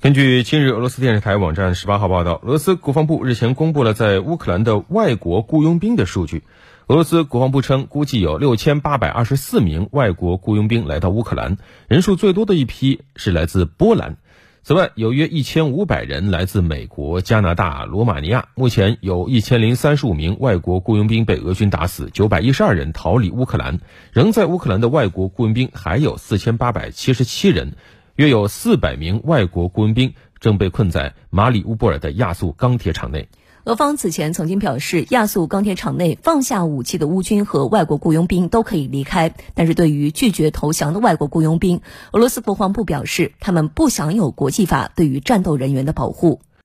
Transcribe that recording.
根据今日俄罗斯电视台网站十八号报道，俄罗斯国防部日前公布了在乌克兰的外国雇佣兵的数据。俄罗斯国防部称，估计有六千八百二十四名外国雇佣兵来到乌克兰，人数最多的一批是来自波兰。此外，有约一千五百人来自美国、加拿大、罗马尼亚。目前有一千零三十五名外国雇佣兵被俄军打死，九百一十二人逃离乌克兰。仍在乌克兰的外国雇佣兵还有四千八百七十七人，约有四百名外国雇佣兵正被困在马里乌波尔的亚速钢铁厂内。俄方此前曾经表示，亚速钢铁厂内放下武器的乌军和外国雇佣兵都可以离开。但是对于拒绝投降的外国雇佣兵，俄罗斯国防部表示，他们不享有国际法对于战斗人员的保护。